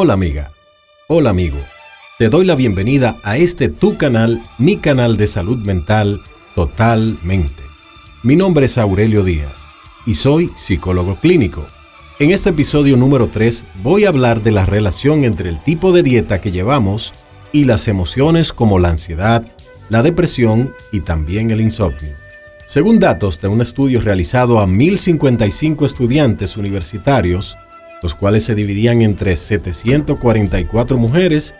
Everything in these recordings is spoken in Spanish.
Hola amiga, hola amigo, te doy la bienvenida a este tu canal, mi canal de salud mental totalmente. Mi nombre es Aurelio Díaz y soy psicólogo clínico. En este episodio número 3 voy a hablar de la relación entre el tipo de dieta que llevamos y las emociones como la ansiedad, la depresión y también el insomnio. Según datos de un estudio realizado a 1.055 estudiantes universitarios, los cuales se dividían entre 744 mujeres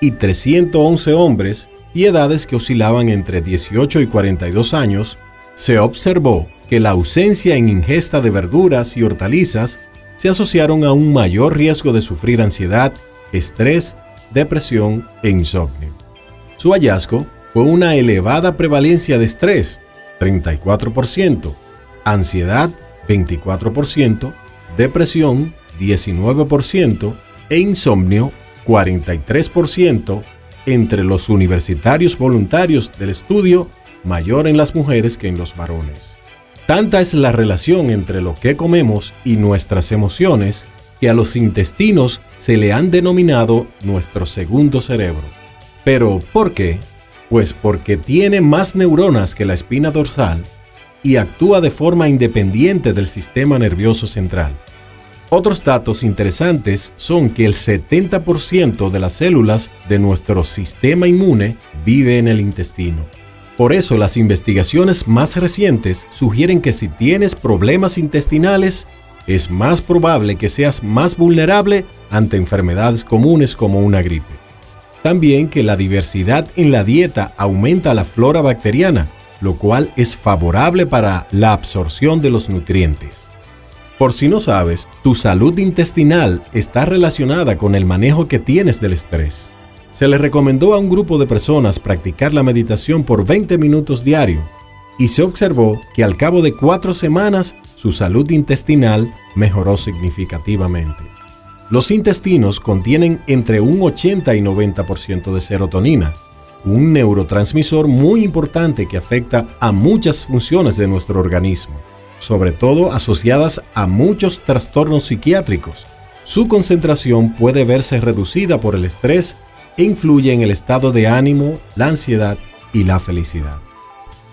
y 311 hombres y edades que oscilaban entre 18 y 42 años, se observó que la ausencia en ingesta de verduras y hortalizas se asociaron a un mayor riesgo de sufrir ansiedad, estrés, depresión e insomnio. Su hallazgo fue una elevada prevalencia de estrés, 34%, ansiedad, 24%, depresión, 19% e insomnio 43% entre los universitarios voluntarios del estudio, mayor en las mujeres que en los varones. Tanta es la relación entre lo que comemos y nuestras emociones que a los intestinos se le han denominado nuestro segundo cerebro. Pero, ¿por qué? Pues porque tiene más neuronas que la espina dorsal y actúa de forma independiente del sistema nervioso central. Otros datos interesantes son que el 70% de las células de nuestro sistema inmune vive en el intestino. Por eso las investigaciones más recientes sugieren que si tienes problemas intestinales, es más probable que seas más vulnerable ante enfermedades comunes como una gripe. También que la diversidad en la dieta aumenta la flora bacteriana, lo cual es favorable para la absorción de los nutrientes. Por si no sabes, tu salud intestinal está relacionada con el manejo que tienes del estrés. Se le recomendó a un grupo de personas practicar la meditación por 20 minutos diario y se observó que al cabo de cuatro semanas su salud intestinal mejoró significativamente. Los intestinos contienen entre un 80 y 90% de serotonina, un neurotransmisor muy importante que afecta a muchas funciones de nuestro organismo sobre todo asociadas a muchos trastornos psiquiátricos. Su concentración puede verse reducida por el estrés e influye en el estado de ánimo, la ansiedad y la felicidad.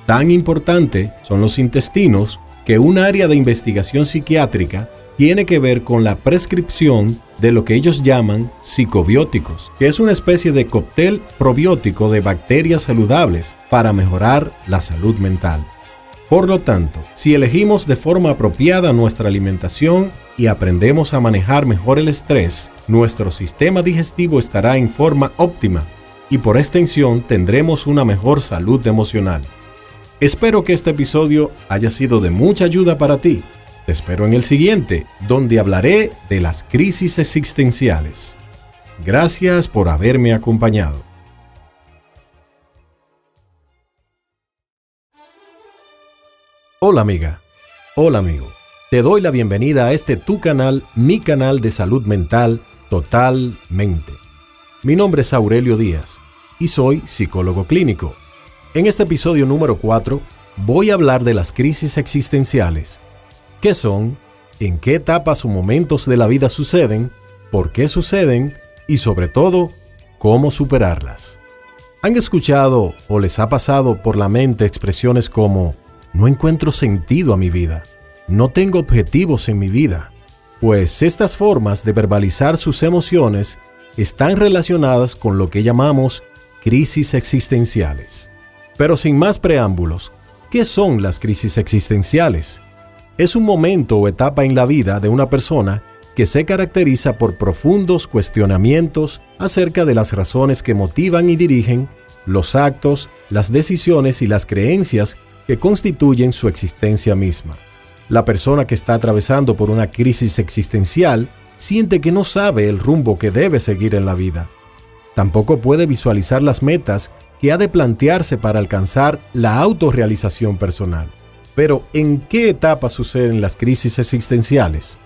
Tan importante son los intestinos que un área de investigación psiquiátrica tiene que ver con la prescripción de lo que ellos llaman psicobióticos, que es una especie de cóctel probiótico de bacterias saludables para mejorar la salud mental. Por lo tanto, si elegimos de forma apropiada nuestra alimentación y aprendemos a manejar mejor el estrés, nuestro sistema digestivo estará en forma óptima y por extensión tendremos una mejor salud emocional. Espero que este episodio haya sido de mucha ayuda para ti. Te espero en el siguiente, donde hablaré de las crisis existenciales. Gracias por haberme acompañado. Hola amiga, hola amigo. Te doy la bienvenida a este tu canal, mi canal de salud mental totalmente. Mi nombre es Aurelio Díaz y soy psicólogo clínico. En este episodio número 4 voy a hablar de las crisis existenciales. ¿Qué son? ¿En qué etapas o momentos de la vida suceden? ¿Por qué suceden? Y sobre todo, ¿cómo superarlas? ¿Han escuchado o les ha pasado por la mente expresiones como no encuentro sentido a mi vida. No tengo objetivos en mi vida. Pues estas formas de verbalizar sus emociones están relacionadas con lo que llamamos crisis existenciales. Pero sin más preámbulos, ¿qué son las crisis existenciales? Es un momento o etapa en la vida de una persona que se caracteriza por profundos cuestionamientos acerca de las razones que motivan y dirigen los actos, las decisiones y las creencias que constituyen su existencia misma. La persona que está atravesando por una crisis existencial siente que no sabe el rumbo que debe seguir en la vida. Tampoco puede visualizar las metas que ha de plantearse para alcanzar la autorrealización personal. Pero, ¿en qué etapa suceden las crisis existenciales?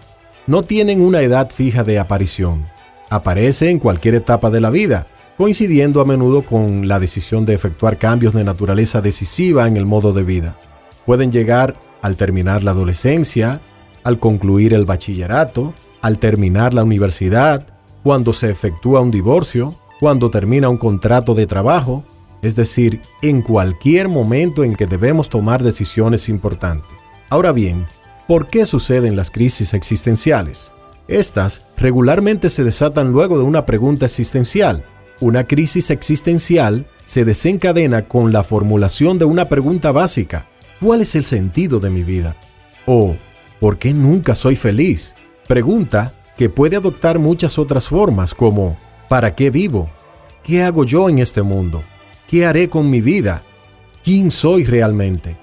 No tienen una edad fija de aparición. Aparece en cualquier etapa de la vida, coincidiendo a menudo con la decisión de efectuar cambios de naturaleza decisiva en el modo de vida. Pueden llegar al terminar la adolescencia, al concluir el bachillerato, al terminar la universidad, cuando se efectúa un divorcio, cuando termina un contrato de trabajo, es decir, en cualquier momento en que debemos tomar decisiones importantes. Ahora bien, ¿por qué suceden las crisis existenciales? Estas regularmente se desatan luego de una pregunta existencial. Una crisis existencial se desencadena con la formulación de una pregunta básica. ¿Cuál es el sentido de mi vida? O ¿por qué nunca soy feliz? Pregunta que puede adoptar muchas otras formas como ¿para qué vivo? ¿Qué hago yo en este mundo? ¿Qué haré con mi vida? ¿Quién soy realmente?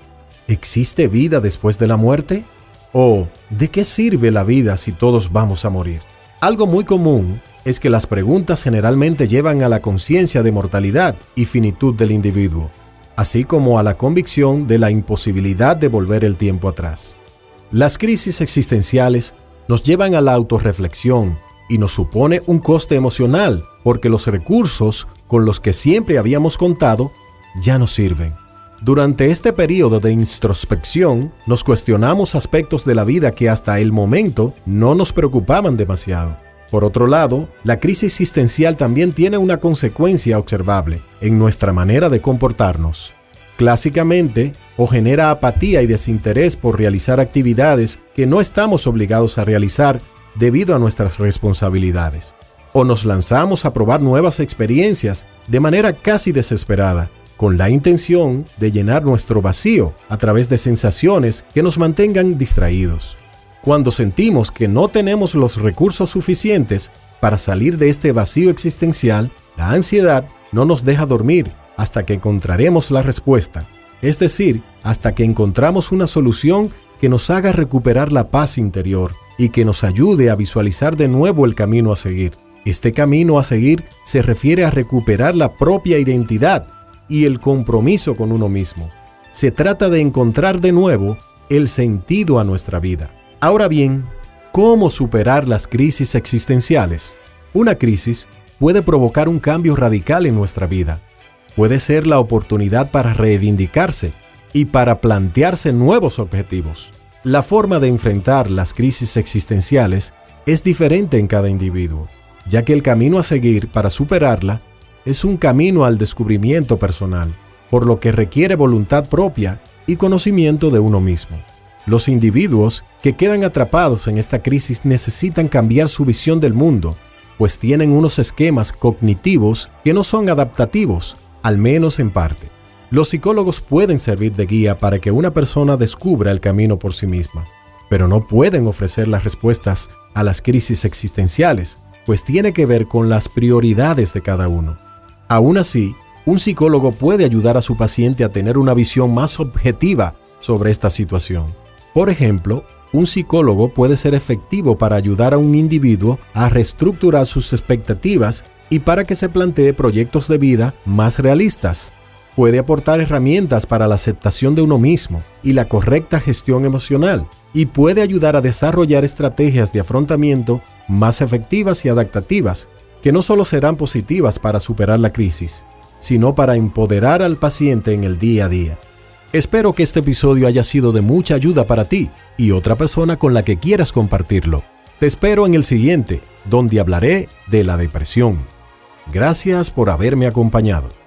¿Existe vida después de la muerte? ¿O de qué sirve la vida si todos vamos a morir? Algo muy común es que las preguntas generalmente llevan a la conciencia de mortalidad y finitud del individuo, así como a la convicción de la imposibilidad de volver el tiempo atrás. Las crisis existenciales nos llevan a la autorreflexión y nos supone un coste emocional porque los recursos con los que siempre habíamos contado ya no sirven. Durante este periodo de introspección, nos cuestionamos aspectos de la vida que hasta el momento no nos preocupaban demasiado. Por otro lado, la crisis existencial también tiene una consecuencia observable en nuestra manera de comportarnos. Clásicamente, o genera apatía y desinterés por realizar actividades que no estamos obligados a realizar debido a nuestras responsabilidades. O nos lanzamos a probar nuevas experiencias de manera casi desesperada, con la intención de llenar nuestro vacío a través de sensaciones que nos mantengan distraídos. Cuando sentimos que no tenemos los recursos suficientes para salir de este vacío existencial, la ansiedad no nos deja dormir hasta que encontraremos la respuesta, es decir, hasta que encontramos una solución que nos haga recuperar la paz interior y que nos ayude a visualizar de nuevo el camino a seguir. Este camino a seguir se refiere a recuperar la propia identidad y el compromiso con uno mismo. Se trata de encontrar de nuevo el sentido a nuestra vida. Ahora bien, ¿cómo superar las crisis existenciales? Una crisis puede provocar un cambio radical en nuestra vida. Puede ser la oportunidad para reivindicarse y para plantearse nuevos objetivos. La forma de enfrentar las crisis existenciales es diferente en cada individuo, ya que el camino a seguir para superarla es un camino al descubrimiento personal, por lo que requiere voluntad propia y conocimiento de uno mismo. Los individuos que quedan atrapados en esta crisis necesitan cambiar su visión del mundo, pues tienen unos esquemas cognitivos que no son adaptativos, al menos en parte. Los psicólogos pueden servir de guía para que una persona descubra el camino por sí misma, pero no pueden ofrecer las respuestas a las crisis existenciales, pues tiene que ver con las prioridades de cada uno. Aún así, un psicólogo puede ayudar a su paciente a tener una visión más objetiva sobre esta situación. Por ejemplo, un psicólogo puede ser efectivo para ayudar a un individuo a reestructurar sus expectativas y para que se plantee proyectos de vida más realistas. Puede aportar herramientas para la aceptación de uno mismo y la correcta gestión emocional, y puede ayudar a desarrollar estrategias de afrontamiento más efectivas y adaptativas que no solo serán positivas para superar la crisis, sino para empoderar al paciente en el día a día. Espero que este episodio haya sido de mucha ayuda para ti y otra persona con la que quieras compartirlo. Te espero en el siguiente, donde hablaré de la depresión. Gracias por haberme acompañado.